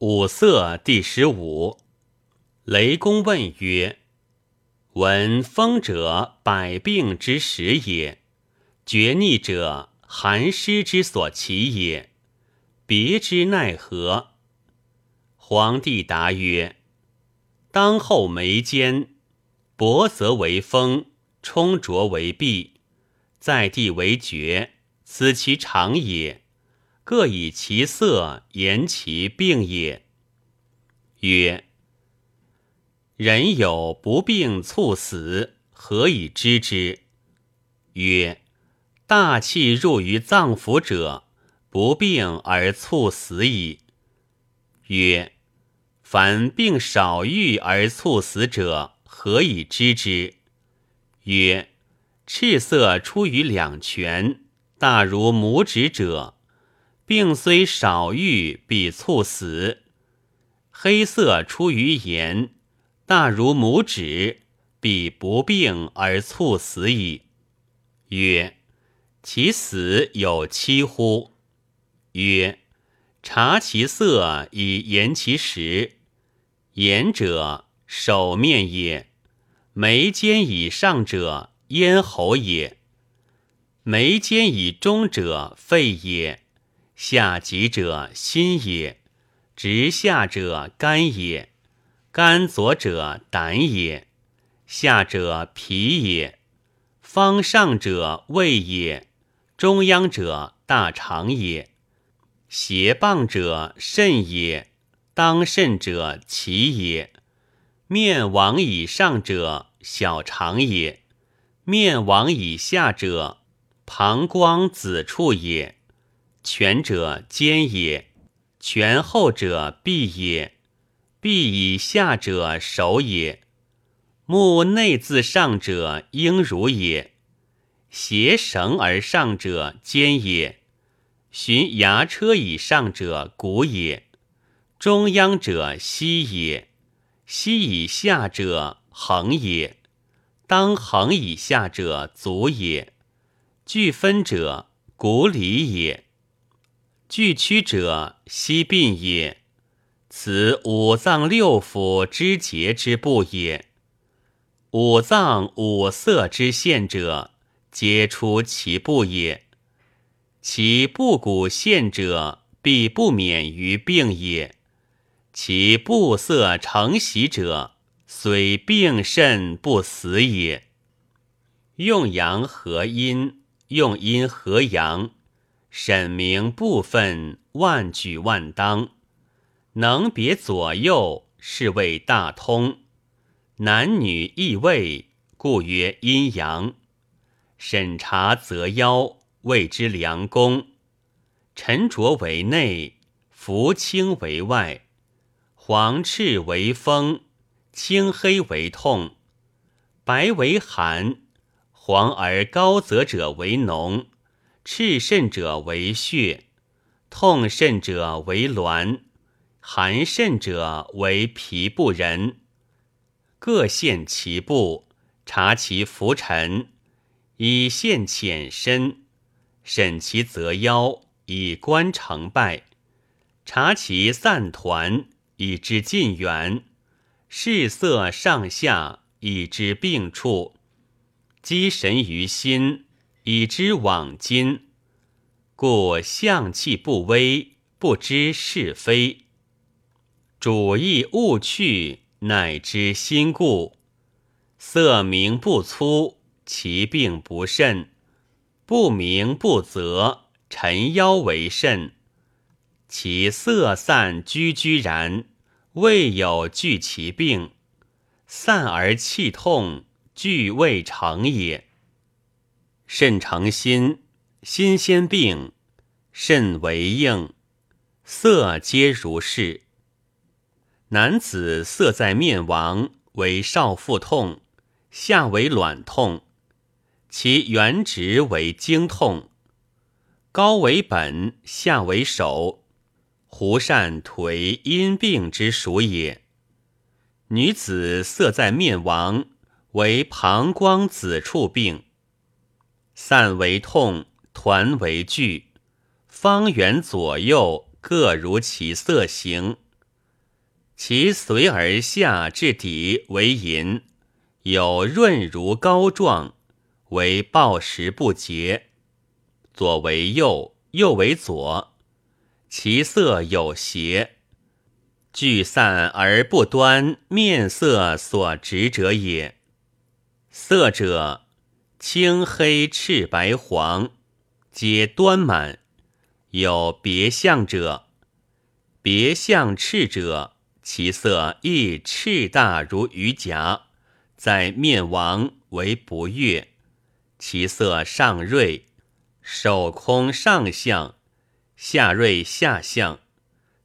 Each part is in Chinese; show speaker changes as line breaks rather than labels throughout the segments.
五色第十五。雷公问曰：“闻风者，百病之始也；厥逆者，寒湿之所起也。别之奈何？”皇帝答曰：“当后眉间，薄则为风，冲浊为痹，在地为厥，此其常也。”各以其色言其病也。曰：人有不病猝死，何以知之？曰：大气入于脏腑者，不病而猝死矣。曰：凡病少愈而猝死者，何以知之？曰：赤色出于两拳，大如拇指者。病虽少愈，必猝死。黑色出于眼，大如拇指，必不病而猝死矣。曰：其死有期乎？曰：察其色以言其实。眼者，手面也；眉间以上者，咽喉也；眉间以中者，肺也。下极者心也，直下者肝也，肝左者胆也，下者脾也，方上者胃也，中央者大肠也，斜傍者肾也，当肾者脐也，面往以上者小肠也，面往以下者膀胱子处也。全者肩也，全后者臂也，臂以下者手也，目内自上者应如也，斜绳而上者肩也，循牙车以上者骨也，中央者膝也，膝以下者横也，当横以下者足也，俱分者骨里也。巨躯者，悉病也。此五脏六腑之节之部也。五脏五色之现者，皆出其部也。其部骨现者，必不免于病也。其部色成习者，虽病甚不死也。用阳合阴，用阴合阳。审明部分，万举万当，能别左右，是谓大通。男女异位，故曰阴阳。审查则腰，谓之良功。沉着为内，浮轻为外。黄赤为风，青黑为痛，白为寒。黄而高泽者为浓。赤肾者为血，痛肾者为挛，寒肾者为脾不仁。各现其部，察其浮沉，以现浅深；审其泽腰，以观成败；察其散团，以知近远；视色上下，以知病处；积神于心。以知往今，故象气不微，不知是非。主意勿去，乃知心故。色明不粗，其病不甚；不明不泽，沉腰为甚。其色散居居然，未有惧其病；散而气痛，惧未成也。肾成心，心先病，肾为应，色皆如是。男子色在面亡，为少腹痛，下为卵痛，其原直为经痛，高为本，下为手，胡善颓阴病之属也。女子色在面亡，为膀胱子处病。散为痛，团为聚，方圆左右各如其色形。其随而下至底为银，有润如膏状，为暴食不竭。左为右，右为左，其色有邪，聚散而不端，面色所执者也。色者，青黑赤白黄，皆端满。有别相者，别相赤者，其色亦赤大如鱼颊，在面王为不悦，其色上锐。手空上相，下锐下相，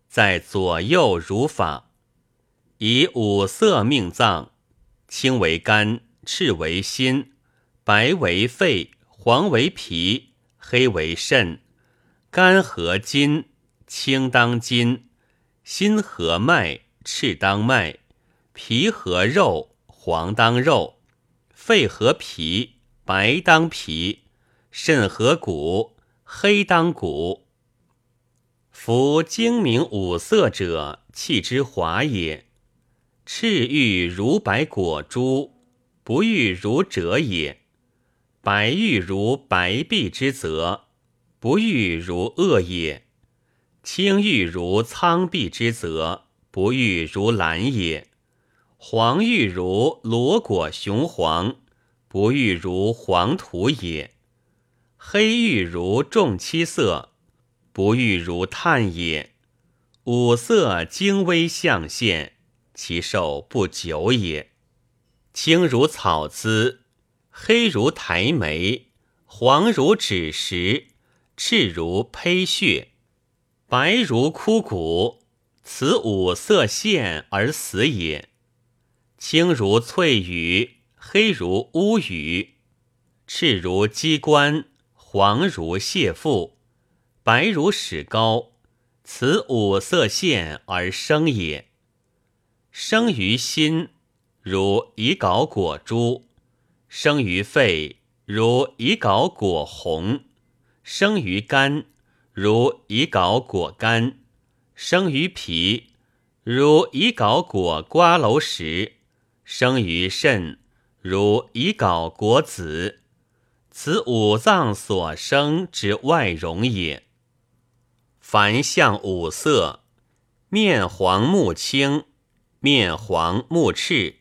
在左右如法。以五色命脏：青为肝，赤为心，白为肺，黄为脾，黑为肾。肝合筋，青当筋；心合脉，赤当脉；脾合肉，黄当肉；肺合脾，白当脾。肾合骨，黑当骨。夫精明五色者，气之华也。赤玉如白果珠，不玉如赭也；白玉如白璧之泽，不玉如恶也；青玉如苍璧之泽，不玉如蓝也；黄玉如罗果雄黄，不玉如黄土也。黑玉如重漆色，不玉如炭也。五色精微象现，其寿不久也。青如草滋，黑如苔眉，黄如枳实，赤如胚血，白如枯骨。此五色现而死也。青如翠羽，黑如乌羽，赤如鸡冠。黄如蟹腹，白如史膏，此五色现而生也。生于心，如以槁果珠；生于肺，如以槁果红；生于肝，如以槁果干；生于脾，如以槁果瓜蒌实；生于肾，如以槁果子。此五脏所生之外容也。凡象五色，面黄目青，面黄目赤，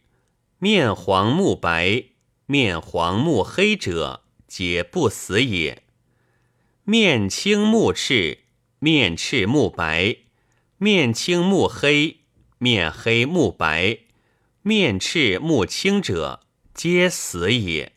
面黄目白，面黄目黑者，皆不死也。面青目赤，面赤目白，面青目黑，面黑目白，面赤目青者，皆死也。